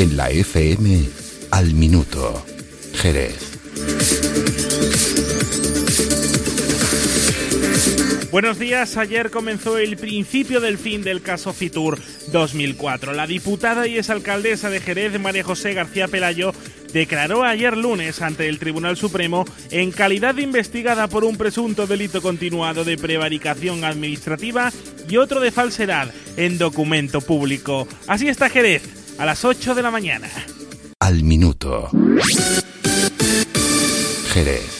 En la FM al minuto. Jerez. Buenos días. Ayer comenzó el principio del fin del caso Fitur 2004. La diputada y exalcaldesa de Jerez, María José García Pelayo, declaró ayer lunes ante el Tribunal Supremo en calidad de investigada por un presunto delito continuado de prevaricación administrativa y otro de falsedad en documento público. Así está Jerez, a las 8 de la mañana. Al minuto. Jerez.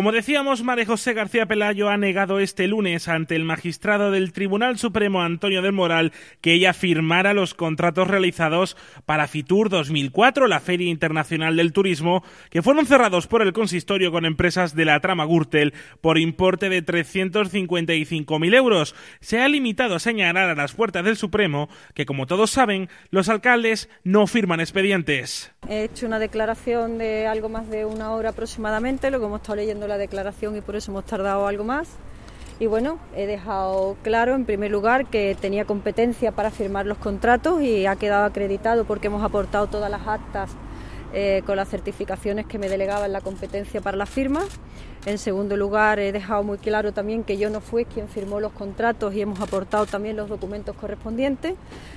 Como decíamos, María José García Pelayo ha negado este lunes ante el magistrado del Tribunal Supremo Antonio del Moral que ella firmara los contratos realizados para Fitur 2004, la Feria Internacional del Turismo, que fueron cerrados por el consistorio con empresas de la trama Gürtel por importe de 355.000 euros. Se ha limitado a señalar a las puertas del Supremo que, como todos saben, los alcaldes no firman expedientes. He hecho una declaración de algo más de una hora aproximadamente, lo que hemos estado leyendo la declaración y por eso hemos tardado algo más. Y bueno, he dejado claro en primer lugar que tenía competencia para firmar los contratos y ha quedado acreditado porque hemos aportado todas las actas eh, con las certificaciones que me delegaban la competencia para la firma. En segundo lugar, he dejado muy claro también que yo no fui quien firmó los contratos y hemos aportado también los documentos correspondientes.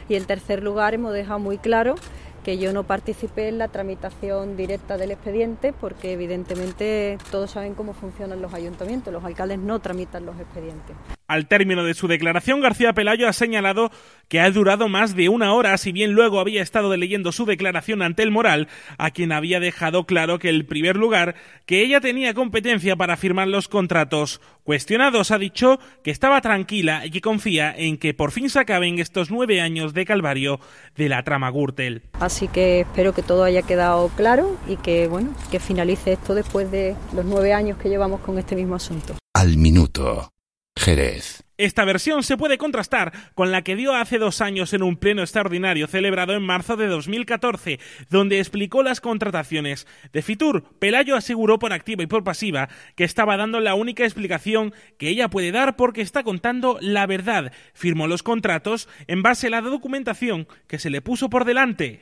Y en tercer lugar, hemos dejado muy claro que yo no participé en la tramitación directa del expediente porque evidentemente todos saben cómo funcionan los ayuntamientos, los alcaldes no tramitan los expedientes. Al término de su declaración, García Pelayo ha señalado que ha durado más de una hora, si bien luego había estado leyendo su declaración ante el Moral, a quien había dejado claro que, en primer lugar, que ella tenía competencia para firmar los contratos cuestionados, ha dicho que estaba tranquila y que confía en que por fin se acaben estos nueve años de calvario de la trama Gürtel. Así que espero que todo haya quedado claro y que, bueno, que finalice esto después de los nueve años que llevamos con este mismo asunto. Al minuto. Jerez. Esta versión se puede contrastar con la que dio hace dos años en un pleno extraordinario celebrado en marzo de 2014, donde explicó las contrataciones. De Fitur, Pelayo aseguró por activa y por pasiva que estaba dando la única explicación que ella puede dar porque está contando la verdad. Firmó los contratos en base a la documentación que se le puso por delante.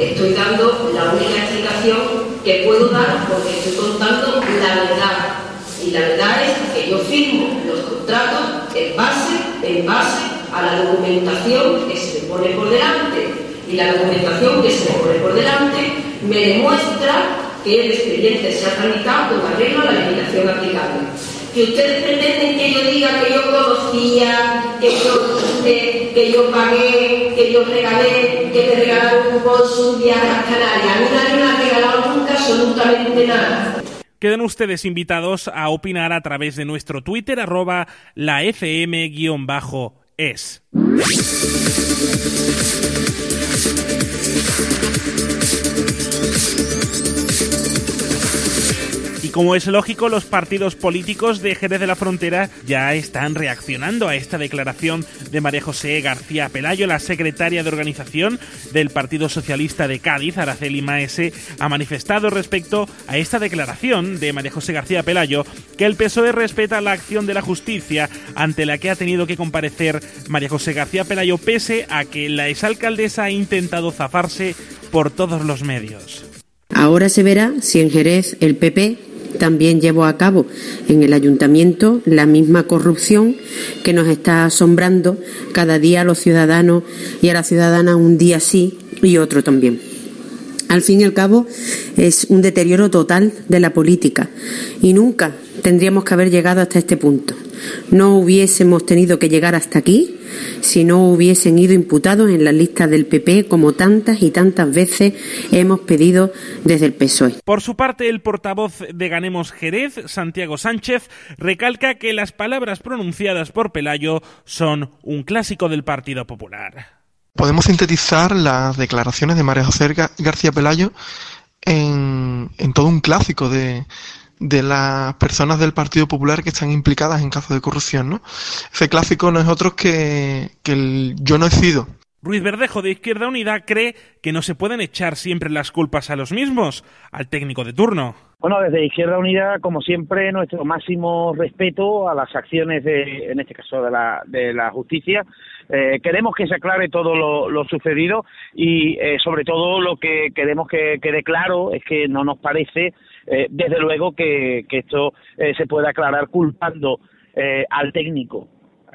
Estoy dando la única explicación que puedo dar porque estoy contando la verdad. Y la verdad es que yo firmo los contratos en base, en base a la documentación que se me pone por delante. Y la documentación que se me pone por delante me demuestra que el expediente se ha tramitado con arreglo a la legislación aplicable. Que ustedes pretenden que yo diga que yo conocía, que yo, que, que yo pagué, que yo regalé, que me regalaron un viaje a Canarias. A mí nadie me ha regalado nunca absolutamente nada. Quedan ustedes invitados a opinar a través de nuestro Twitter arroba la fm-es. Como es lógico, los partidos políticos de Jerez de la Frontera ya están reaccionando a esta declaración de María José García Pelayo, la secretaria de organización del Partido Socialista de Cádiz, Araceli Maese, ha manifestado respecto a esta declaración de María José García Pelayo que el PSOE respeta la acción de la justicia ante la que ha tenido que comparecer María José García Pelayo pese a que la exalcaldesa ha intentado zafarse por todos los medios. Ahora se verá si en Jerez el PP también llevó a cabo en el ayuntamiento la misma corrupción que nos está asombrando cada día a los ciudadanos y a las ciudadanas un día sí y otro también. Al fin y al cabo es un deterioro total de la política y nunca tendríamos que haber llegado hasta este punto. No hubiésemos tenido que llegar hasta aquí si no hubiesen ido imputados en la lista del PP como tantas y tantas veces hemos pedido desde el PSOE. Por su parte, el portavoz de Ganemos Jerez, Santiago Sánchez, recalca que las palabras pronunciadas por Pelayo son un clásico del Partido Popular. Podemos sintetizar las declaraciones de María José García Pelayo en, en todo un clásico de, de las personas del Partido Popular que están implicadas en casos de corrupción, ¿no? Ese clásico no es otro que, que el yo no he sido. Ruiz Verdejo de Izquierda Unida cree que no se pueden echar siempre las culpas a los mismos, al técnico de turno. Bueno, desde Izquierda Unida, como siempre, nuestro máximo respeto a las acciones de, en este caso, de la, de la justicia. Eh, queremos que se aclare todo lo, sucedido y, eh, sobre todo, lo que queremos que quede claro es que no nos parece, eh, desde luego, que, que esto se pueda aclarar culpando al técnico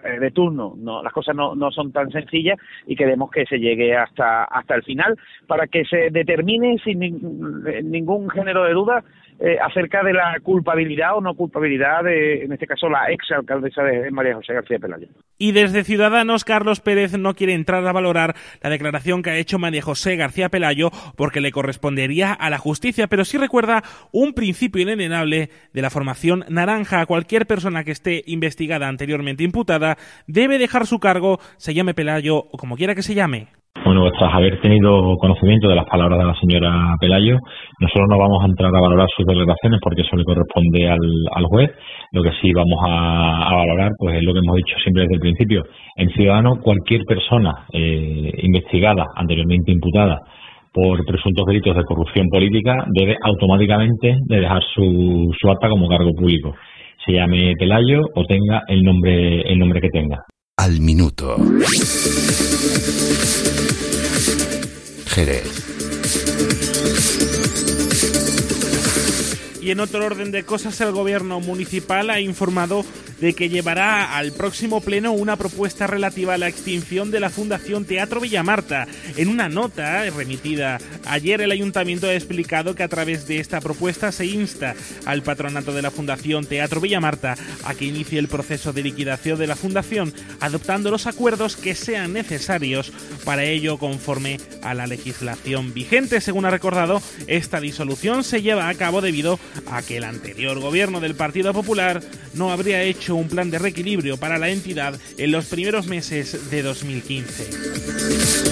eh, de turno. No, las cosas no, no son tan sencillas y queremos que se llegue hasta, hasta el final para que se determine sin ningún género de duda eh, acerca de la culpabilidad o no culpabilidad de, en este caso, la ex alcaldesa de María José García Pelayo. Y desde Ciudadanos, Carlos Pérez no quiere entrar a valorar la declaración que ha hecho María José García Pelayo porque le correspondería a la justicia, pero sí recuerda un principio inenenable de la formación naranja. Cualquier persona que esté investigada anteriormente imputada debe dejar su cargo, se llame Pelayo o como quiera que se llame. Bueno, tras haber tenido conocimiento de las palabras de la señora Pelayo, nosotros no vamos a entrar a valorar sus declaraciones porque eso le corresponde al, al juez. Lo que sí vamos a, valorar, pues es lo que hemos dicho siempre desde el principio. En Ciudadano, cualquier persona eh, investigada, anteriormente imputada, por presuntos delitos de corrupción política, debe automáticamente de dejar su, su acta como cargo público. Se llame Pelayo o tenga el nombre, el nombre que tenga. Al minuto. Jerez. En otro orden de cosas, el gobierno municipal ha informado de que llevará al próximo pleno una propuesta relativa a la extinción de la Fundación Teatro Villamarta. En una nota remitida ayer, el ayuntamiento ha explicado que a través de esta propuesta se insta al patronato de la Fundación Teatro Villamarta a que inicie el proceso de liquidación de la fundación, adoptando los acuerdos que sean necesarios para ello conforme a la legislación vigente. Según ha recordado, esta disolución se lleva a cabo debido a que el anterior gobierno del Partido Popular no habría hecho un plan de reequilibrio para la entidad en los primeros meses de 2015.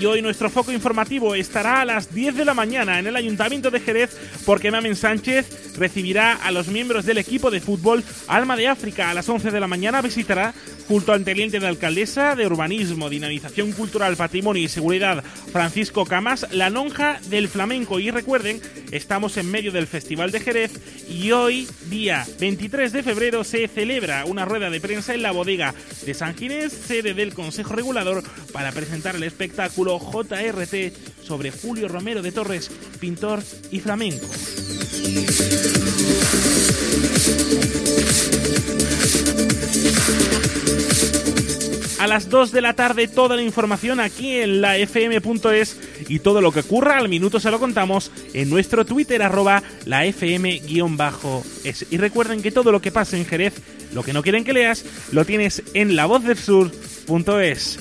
Y hoy nuestro foco informativo estará a las 10 de la mañana en el Ayuntamiento de Jerez porque Mamen Sánchez recibirá a los miembros del equipo de fútbol Alma de África. A las 11 de la mañana visitará junto al teniente de alcaldesa de Urbanismo, Dinamización Cultural, Patrimonio y Seguridad, Francisco Camas, la lonja del flamenco. Y recuerden, estamos en medio del Festival de Jerez y hoy, día 23 de febrero, se celebra una rueda de prensa en la bodega de San Ginés, sede del Consejo Regulador, para presentar el espectáculo JRT sobre Julio Romero de Torres, pintor y flamenco. A las 2 de la tarde toda la información aquí en la fm.es y todo lo que ocurra al minuto se lo contamos en nuestro Twitter arroba la fm-es. Y recuerden que todo lo que pasa en Jerez, lo que no quieren que leas, lo tienes en la voz del sur.es.